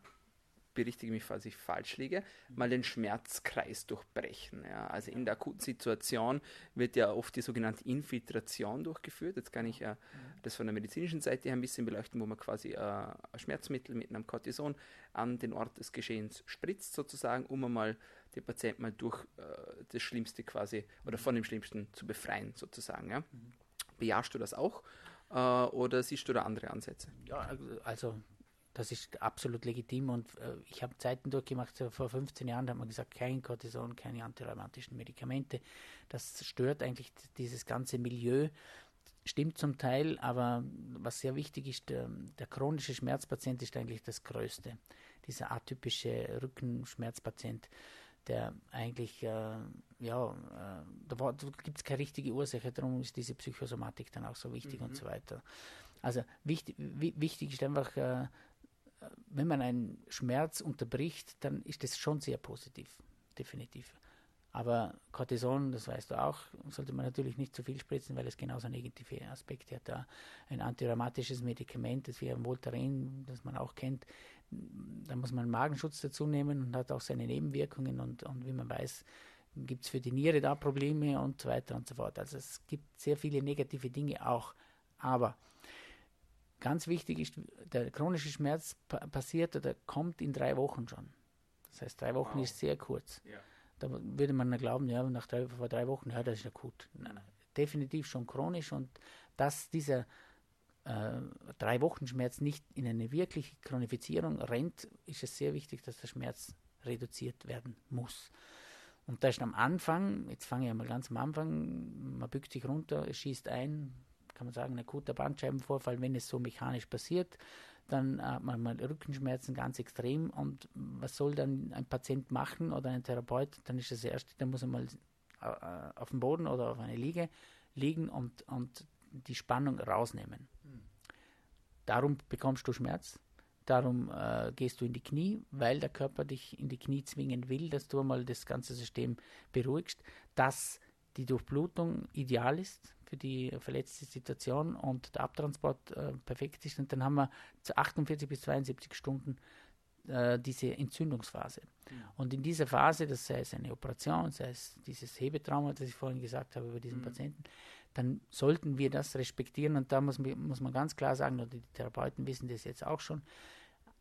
berichtige mich, falls ich falsch liege, mal den Schmerzkreis durchbrechen. Ja. Also in der akuten Situation wird ja oft die sogenannte Infiltration durchgeführt. Jetzt kann ich ja das von der medizinischen Seite her ein bisschen beleuchten, wo man quasi äh, ein Schmerzmittel mit einem Cortison an den Ort des Geschehens spritzt, sozusagen, um einmal den Patienten mal durch äh, das Schlimmste quasi oder von dem Schlimmsten zu befreien, sozusagen. Ja. Bejahst du das auch? Äh, oder siehst du da andere Ansätze? Ja, also das ist absolut legitim und äh, ich habe Zeiten durchgemacht, so vor 15 Jahren, da hat man gesagt, kein Cortison, keine antirheumatischen Medikamente. Das stört eigentlich dieses ganze Milieu. Stimmt zum Teil, aber was sehr wichtig ist, der, der chronische Schmerzpatient ist eigentlich das Größte. Dieser atypische Rückenschmerzpatient, der eigentlich, äh, ja, äh, da, da gibt es keine richtige Ursache, darum ist diese Psychosomatik dann auch so wichtig mhm. und so weiter. Also wichtig, wichtig ist einfach, äh, wenn man einen Schmerz unterbricht, dann ist das schon sehr positiv, definitiv. Aber Cortison, das weißt du auch, sollte man natürlich nicht zu viel spritzen, weil es genauso negative Aspekte hat. Ein antirheumatisches Medikament, das wie ein Voltaren, das man auch kennt, da muss man Magenschutz dazu nehmen und hat auch seine Nebenwirkungen und, und wie man weiß, gibt es für die Niere da Probleme und so weiter und so fort. Also es gibt sehr viele negative Dinge auch. Aber Ganz wichtig ist, der chronische Schmerz passiert oder kommt in drei Wochen schon. Das heißt, drei Wochen wow. ist sehr kurz. Ja. Da würde man glauben, ja, nach drei, vor drei Wochen, ja, das ist ja gut. Nein, definitiv schon chronisch und dass dieser äh, drei Wochen Schmerz nicht in eine wirkliche Chronifizierung rennt, ist es sehr wichtig, dass der Schmerz reduziert werden muss. Und da ist am Anfang, jetzt fange ich mal ganz am Anfang, man bückt sich runter, schießt ein, kann man sagen, ein akuter Bandscheibenvorfall, wenn es so mechanisch passiert, dann hat man mal Rückenschmerzen ganz extrem und was soll dann ein Patient machen oder ein Therapeut? Dann ist das erste, dann muss er mal äh, auf dem Boden oder auf einer Liege liegen und, und die Spannung rausnehmen. Darum bekommst du Schmerz, darum äh, gehst du in die Knie, weil der Körper dich in die Knie zwingen will, dass du mal das ganze System beruhigst, dass die Durchblutung ideal ist für die verletzte Situation und der Abtransport äh, perfekt ist. Und dann haben wir zu 48 bis 72 Stunden äh, diese Entzündungsphase. Mhm. Und in dieser Phase, das sei es eine Operation, sei es dieses Hebetrauma, das ich vorhin gesagt habe über diesen mhm. Patienten, dann sollten wir das respektieren. Und da muss, muss man ganz klar sagen, oder die Therapeuten wissen das jetzt auch schon,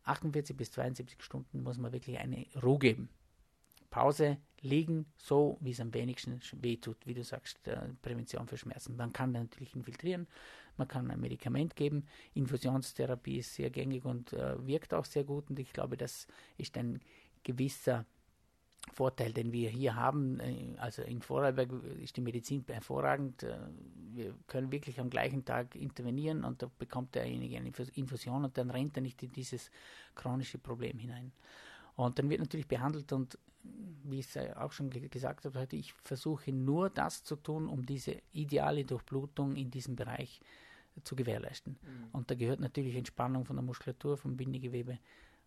48 bis 72 Stunden muss man wirklich eine Ruhe geben. Pause, liegen, so wie es am wenigsten wehtut, wie du sagst, äh, Prävention für Schmerzen. Man kann natürlich infiltrieren, man kann ein Medikament geben. Infusionstherapie ist sehr gängig und äh, wirkt auch sehr gut und ich glaube, das ist ein gewisser Vorteil, den wir hier haben. Äh, also in Vorarlberg ist die Medizin hervorragend. Äh, wir können wirklich am gleichen Tag intervenieren und da bekommt derjenige eine Infusion und dann rennt er nicht in dieses chronische Problem hinein. Und dann wird natürlich behandelt und wie ich es auch schon gesagt habe, ich versuche nur das zu tun, um diese ideale Durchblutung in diesem Bereich zu gewährleisten. Mhm. Und da gehört natürlich Entspannung von der Muskulatur, vom Bindegewebe,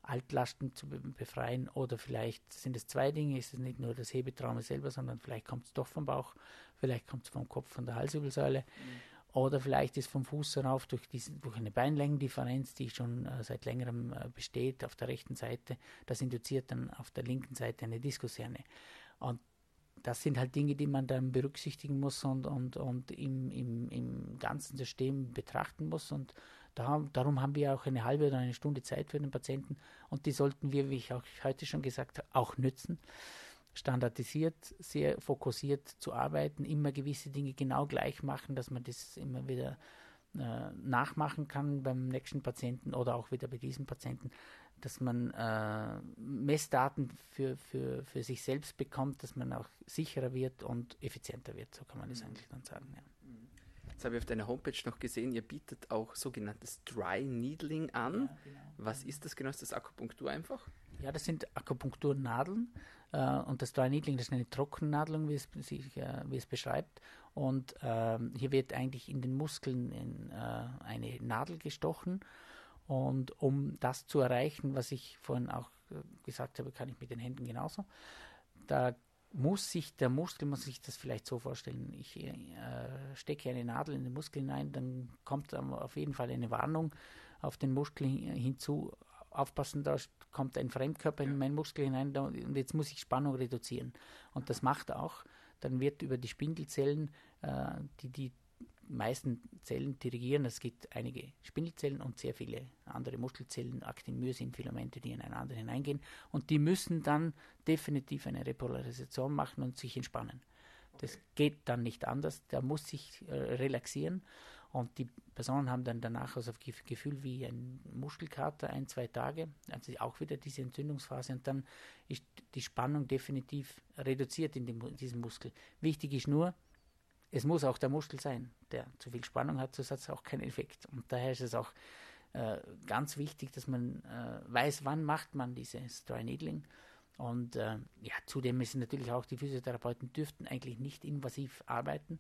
Altlasten zu befreien oder vielleicht sind es zwei Dinge, ist es nicht nur das Hebetrauma selber, sondern vielleicht kommt es doch vom Bauch, vielleicht kommt es vom Kopf, von der Halswirbelsäule mhm. Oder vielleicht ist vom Fuß herauf durch, diesen, durch eine Beinlängendifferenz, die schon äh, seit längerem äh, besteht auf der rechten Seite, das induziert dann auf der linken Seite eine Diskusherne. Und das sind halt Dinge, die man dann berücksichtigen muss und, und, und im, im, im ganzen System betrachten muss und da, darum haben wir auch eine halbe oder eine Stunde Zeit für den Patienten und die sollten wir, wie ich auch heute schon gesagt habe, auch nützen. Standardisiert, sehr fokussiert zu arbeiten, immer gewisse Dinge genau gleich machen, dass man das immer wieder äh, nachmachen kann beim nächsten Patienten oder auch wieder bei diesem Patienten, dass man äh, Messdaten für, für, für sich selbst bekommt, dass man auch sicherer wird und effizienter wird, so kann man das mhm. eigentlich dann sagen. Ja. Jetzt habe ich auf deiner Homepage noch gesehen, ihr bietet auch sogenanntes Dry Needling an. Ja, genau. Was ist das genau? Ist das Akupunktur einfach? Ja, das sind Akupunkturnadeln äh, und das Dry Needling, das ist eine Trockennadelung, wie es, sich, äh, wie es beschreibt. Und äh, hier wird eigentlich in den Muskeln in, äh, eine Nadel gestochen. Und um das zu erreichen, was ich vorhin auch äh, gesagt habe, kann ich mit den Händen genauso. Da muss sich der Muskel, muss sich das vielleicht so vorstellen, ich äh, stecke eine Nadel in den Muskel hinein, dann kommt auf jeden Fall eine Warnung auf den Muskel hinzu, aufpassen, da kommt ein Fremdkörper in meinen Muskel hinein und jetzt muss ich Spannung reduzieren. Und das macht auch. Dann wird über die Spindelzellen, äh, die die meisten Zellen dirigieren. Es gibt einige Spindelzellen und sehr viele andere Muskelzellen, Aktin, Myosin, Filamente, die ineinander hineingehen. Und die müssen dann definitiv eine Repolarisation machen und sich entspannen. Das geht dann nicht anders. Der muss sich äh, relaxieren. Und die Personen haben dann danach also das Gefühl wie ein Muskelkater, ein, zwei Tage, also auch wieder diese Entzündungsphase und dann ist die Spannung definitiv reduziert in, dem, in diesem Muskel. Wichtig ist nur, es muss auch der Muskel sein, der zu viel Spannung hat, sonst hat es auch keinen Effekt. Und daher ist es auch äh, ganz wichtig, dass man äh, weiß, wann macht man dieses Dry Needling. Und äh, ja, zudem ist natürlich auch, die Physiotherapeuten dürften eigentlich nicht invasiv arbeiten.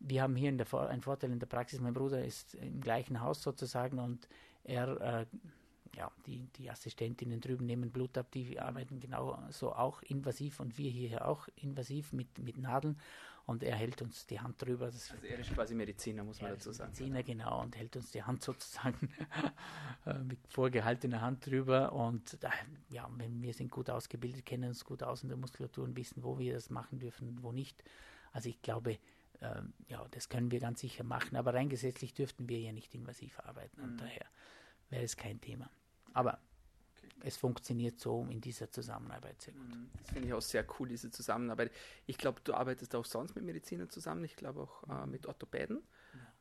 Wir haben hier der, einen Vorteil in der Praxis. Mein Bruder ist im gleichen Haus sozusagen und er äh, ja, die, die Assistentinnen drüben nehmen Blut ab, die arbeiten genauso auch invasiv und wir hier auch invasiv mit, mit Nadeln und er hält uns die Hand drüber. Das also er ist quasi Mediziner, muss man dazu sagen. Mediziner, genau, und hält uns die Hand sozusagen <laughs> äh, mit vorgehaltener Hand drüber und äh, ja, wir sind gut ausgebildet, kennen uns gut aus in der Muskulatur und wissen, wo wir das machen dürfen, wo nicht. Also ich glaube, äh, ja, das können wir ganz sicher machen, aber rein gesetzlich dürften wir ja nicht invasiv arbeiten und mhm. daher wäre es kein Thema. Aber es funktioniert so in dieser Zusammenarbeit sehr gut. Mhm. Das finde ich auch sehr cool, diese Zusammenarbeit. Ich glaube, du arbeitest auch sonst mit Medizinern zusammen, ich glaube auch äh, mit Orthopäden,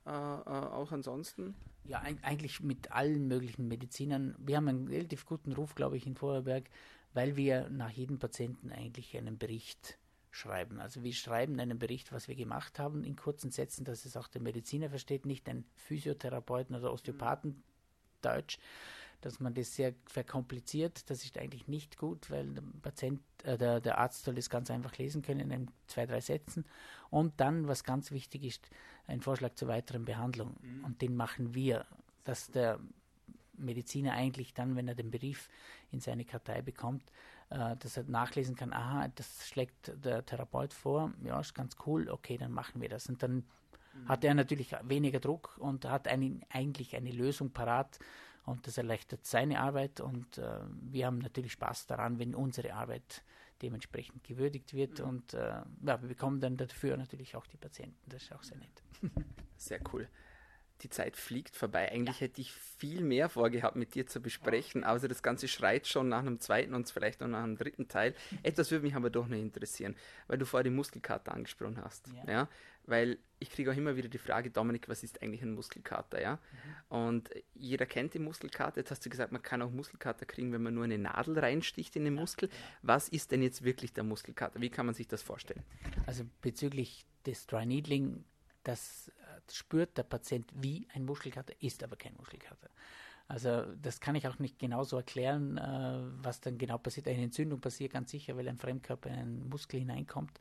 ja. äh, äh, auch ansonsten. Ja, ein, eigentlich mit allen möglichen Medizinern. Wir haben einen relativ guten Ruf, glaube ich, in Vorarlberg, weil wir nach jedem Patienten eigentlich einen Bericht schreiben. Also wir schreiben einen Bericht, was wir gemacht haben, in kurzen Sätzen, dass es auch der Mediziner versteht, nicht ein Physiotherapeuten oder Osteopathen Deutsch, dass man das sehr verkompliziert. Das ist eigentlich nicht gut, weil der Patient, äh, der, der Arzt soll das ganz einfach lesen können in zwei, drei Sätzen. Und dann, was ganz wichtig ist, ein Vorschlag zur weiteren Behandlung. Mhm. Und den machen wir, dass der Mediziner eigentlich dann, wenn er den Brief in seine Kartei bekommt, äh, dass er nachlesen kann, aha, das schlägt der Therapeut vor, ja, ist ganz cool, okay, dann machen wir das. Und dann mhm. hat er natürlich weniger Druck und hat einen, eigentlich eine Lösung parat und das erleichtert seine Arbeit und äh, wir haben natürlich Spaß daran, wenn unsere Arbeit dementsprechend gewürdigt wird mhm. und äh, ja, wir bekommen dann dafür natürlich auch die Patienten, das ist auch sehr nett. Sehr cool die Zeit fliegt vorbei. Eigentlich hätte ich viel mehr vorgehabt, mit dir zu besprechen, außer das Ganze schreit schon nach einem zweiten und vielleicht noch nach einem dritten Teil. <laughs> Etwas würde mich aber doch noch interessieren, weil du vorher die Muskelkater angesprochen hast. Ja. ja? Weil ich kriege auch immer wieder die Frage, Dominik, was ist eigentlich ein Muskelkater? Ja? Mhm. Und jeder kennt die Muskelkater. Jetzt hast du gesagt, man kann auch Muskelkater kriegen, wenn man nur eine Nadel reinsticht in den Muskel. Was ist denn jetzt wirklich der Muskelkater? Wie kann man sich das vorstellen? Also bezüglich des Dry Needling, das spürt der Patient wie ein Muskelkater, ist aber kein Muskelkater. Also das kann ich auch nicht genau so erklären, äh, was dann genau passiert. Eine Entzündung passiert ganz sicher, weil ein Fremdkörper in einen Muskel hineinkommt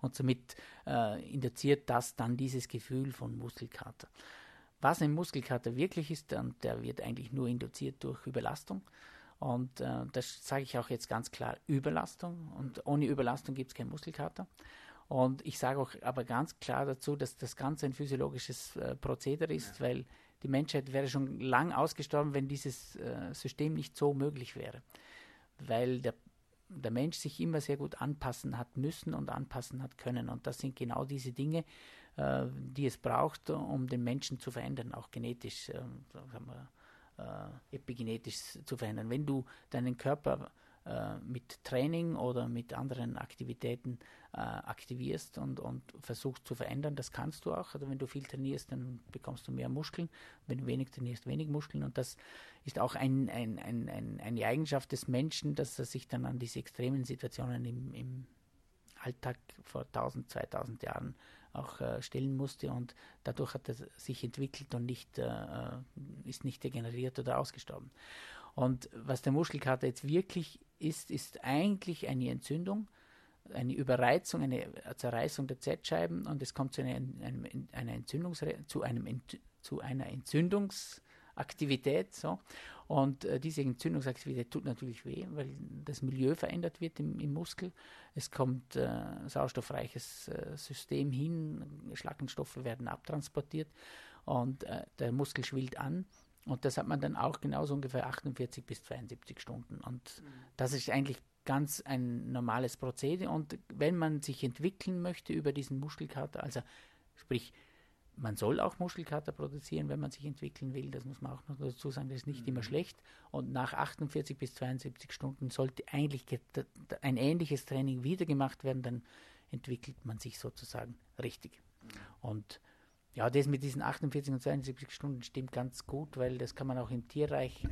und somit äh, induziert das dann dieses Gefühl von Muskelkater. Was ein Muskelkater wirklich ist, und der wird eigentlich nur induziert durch Überlastung. Und äh, das sage ich auch jetzt ganz klar, Überlastung. Und ohne Überlastung gibt es keinen Muskelkater. Und ich sage auch aber ganz klar dazu, dass das Ganze ein physiologisches äh, Prozedere ist, ja. weil die Menschheit wäre schon lang ausgestorben, wenn dieses äh, System nicht so möglich wäre. Weil der, der Mensch sich immer sehr gut anpassen hat müssen und anpassen hat können. Und das sind genau diese Dinge, äh, die es braucht, um den Menschen zu verändern, auch genetisch, äh, wir, äh, epigenetisch zu verändern. Wenn du deinen Körper äh, mit Training oder mit anderen Aktivitäten aktivierst und, und versuchst zu verändern. Das kannst du auch. Also wenn du viel trainierst, dann bekommst du mehr Muskeln. Wenn du wenig trainierst, wenig Muskeln. Und das ist auch ein, ein, ein, eine Eigenschaft des Menschen, dass er sich dann an diese extremen Situationen im, im Alltag vor 1000, 2000 Jahren auch äh, stellen musste und dadurch hat er sich entwickelt und nicht, äh, äh, ist nicht degeneriert oder ausgestorben. Und was der Muskelkater jetzt wirklich ist, ist eigentlich eine Entzündung, eine Überreizung, eine Zerreißung der Z-Scheiben und es kommt zu einer, einem, einer Entzündungs zu, einem, zu einer Entzündungsaktivität. So. Und äh, diese Entzündungsaktivität tut natürlich weh, weil das Milieu verändert wird im, im Muskel. Es kommt äh, sauerstoffreiches äh, System hin, Schlackenstoffe werden abtransportiert und äh, der Muskel schwillt an und das hat man dann auch genauso ungefähr 48 bis 72 Stunden. Und mhm. das ist eigentlich ganz ein normales Prozedere. Und wenn man sich entwickeln möchte über diesen Muskelkater, also sprich, man soll auch Muskelkater produzieren, wenn man sich entwickeln will. Das muss man auch noch dazu sagen, das ist nicht mhm. immer schlecht. Und nach 48 bis 72 Stunden sollte eigentlich ein ähnliches Training wieder gemacht werden, dann entwickelt man sich sozusagen richtig. Mhm. Und ja, das mit diesen 48 und 72 Stunden stimmt ganz gut, weil das kann man auch im Tierreich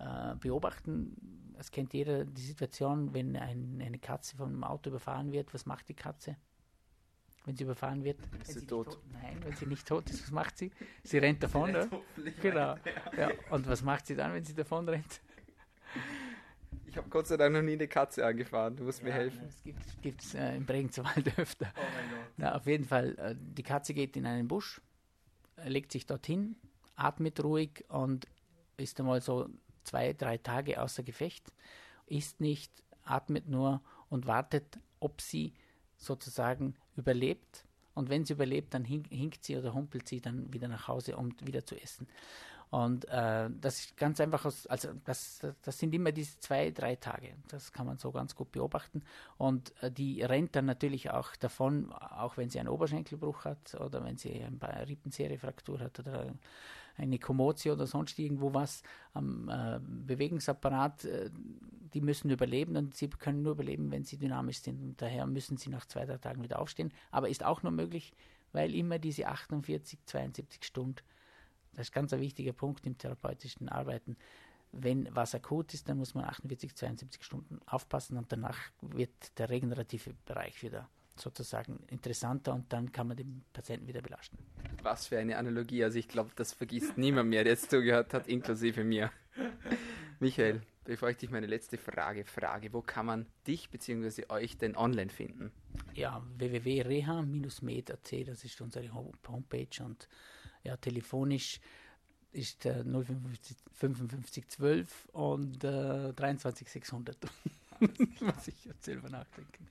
äh, beobachten. Es kennt jeder die Situation, wenn ein, eine Katze von einem Auto überfahren wird. Was macht die Katze? Wenn sie überfahren wird? Ist sie, sie tot? tot? Nein, wenn sie nicht tot ist, was macht sie? Sie rennt davon, ne? Genau. Ja. Und was macht sie dann, wenn sie davon rennt? Ich habe Gott sei Dank noch nie eine Katze angefahren. Du musst ja, mir helfen. Es gibt es äh, im Bregenzwald öfter. Oh mein Gott. Na, auf jeden Fall, äh, die Katze geht in einen Busch, legt sich dorthin, atmet ruhig und ist einmal so zwei, drei Tage außer Gefecht, isst nicht, atmet nur und wartet, ob sie sozusagen überlebt. Und wenn sie überlebt, dann hinkt sie oder humpelt sie dann wieder nach Hause, um wieder zu essen. Und äh, das ist ganz einfach, aus, also das, das sind immer diese zwei, drei Tage. Das kann man so ganz gut beobachten. Und äh, die rennt dann natürlich auch davon, auch wenn sie einen Oberschenkelbruch hat oder wenn sie eine Rippenseriefraktur hat oder eine Kommotio oder sonst irgendwo was am äh, Bewegungsapparat, äh, die müssen überleben und sie können nur überleben, wenn sie dynamisch sind. Und daher müssen sie nach zwei, drei Tagen wieder aufstehen. Aber ist auch nur möglich, weil immer diese 48, 72 Stunden das ist ganz ein wichtiger Punkt im therapeutischen Arbeiten. Wenn was akut ist, dann muss man 48, 72 Stunden aufpassen und danach wird der regenerative Bereich wieder sozusagen interessanter und dann kann man den Patienten wieder belasten. Was für eine Analogie. Also ich glaube, das vergisst niemand mehr, der jetzt zugehört hat, inklusive mir. Michael, bevor ich dich meine letzte Frage frage, wo kann man dich bzw. euch denn online finden? Ja, www.reha-med.at, das ist unsere Homepage und ja, telefonisch ist äh, 055 55 12 und äh, 23 600. <laughs> Muss ich jetzt selber nachdenken.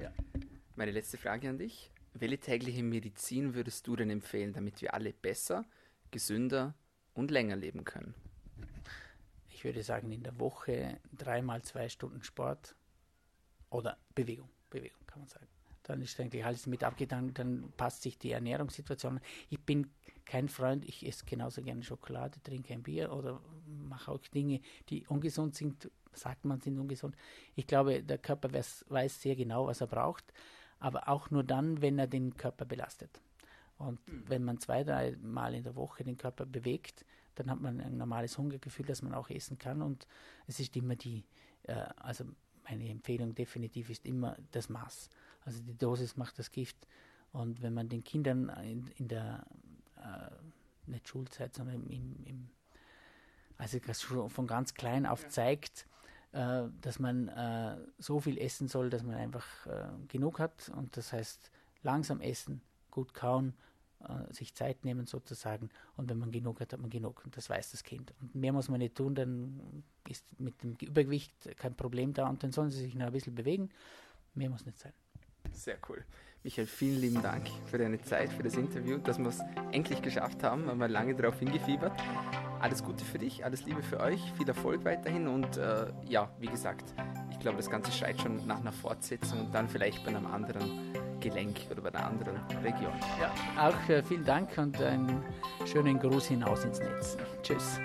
Ja. Meine letzte Frage an dich. Welche tägliche Medizin würdest du denn empfehlen, damit wir alle besser, gesünder und länger leben können? Ich würde sagen, in der Woche dreimal zwei Stunden Sport oder Bewegung. Bewegung kann man sagen. Dann ist eigentlich alles mit abgetan, dann passt sich die Ernährungssituation. Ich bin kein Freund, ich esse genauso gerne Schokolade, trinke ein Bier oder mache auch Dinge, die ungesund sind, sagt man, sind ungesund. Ich glaube, der Körper weiß sehr genau, was er braucht aber auch nur dann, wenn er den Körper belastet. Und mhm. wenn man zwei, drei Mal in der Woche den Körper bewegt, dann hat man ein normales Hungergefühl, dass man auch essen kann. Und es ist immer die, äh, also meine Empfehlung definitiv ist immer das Maß. Also die Dosis macht das Gift. Und wenn man den Kindern in, in der, äh, nicht Schulzeit, sondern im, im also von ganz klein auf zeigt, äh, dass man äh, so viel essen soll, dass man einfach äh, genug hat. Und das heißt, langsam essen, gut kauen, äh, sich Zeit nehmen sozusagen. Und wenn man genug hat, hat man genug. Und das weiß das Kind. Und mehr muss man nicht tun, dann ist mit dem Übergewicht kein Problem da. Und dann sollen sie sich noch ein bisschen bewegen. Mehr muss nicht sein. Sehr cool. Michael, vielen lieben Dank für deine Zeit, für das Interview, dass wir es endlich geschafft haben. Haben wir lange darauf hingefiebert. Alles Gute für dich, alles Liebe für euch, viel Erfolg weiterhin und äh, ja, wie gesagt, ich glaube, das Ganze schreit schon nach einer Fortsetzung und dann vielleicht bei einem anderen Gelenk oder bei einer anderen Region. Ja, auch äh, vielen Dank und einen schönen Gruß hinaus ins Netz. Tschüss.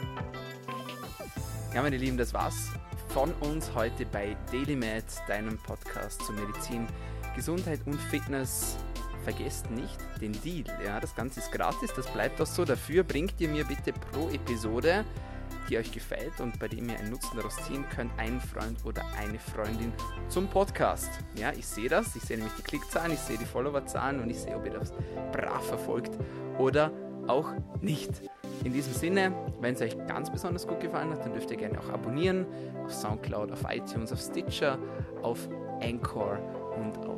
Ja, meine Lieben, das war's von uns heute bei DailyMed, deinem Podcast zur Medizin, Gesundheit und Fitness vergesst nicht den Deal. Ja, das Ganze ist gratis, das bleibt auch so. Dafür bringt ihr mir bitte pro Episode, die euch gefällt und bei dem ihr einen Nutzen daraus ziehen könnt, einen Freund oder eine Freundin zum Podcast. Ja, ich sehe das. Ich sehe nämlich die Klickzahlen, ich sehe die Followerzahlen und ich sehe, ob ihr das brav verfolgt oder auch nicht. In diesem Sinne, wenn es euch ganz besonders gut gefallen hat, dann dürft ihr gerne auch abonnieren auf Soundcloud, auf iTunes, auf Stitcher, auf Anchor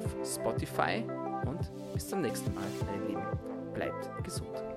auf Spotify. Und bis zum nächsten Mal, meine Lieben. Bleibt gesund.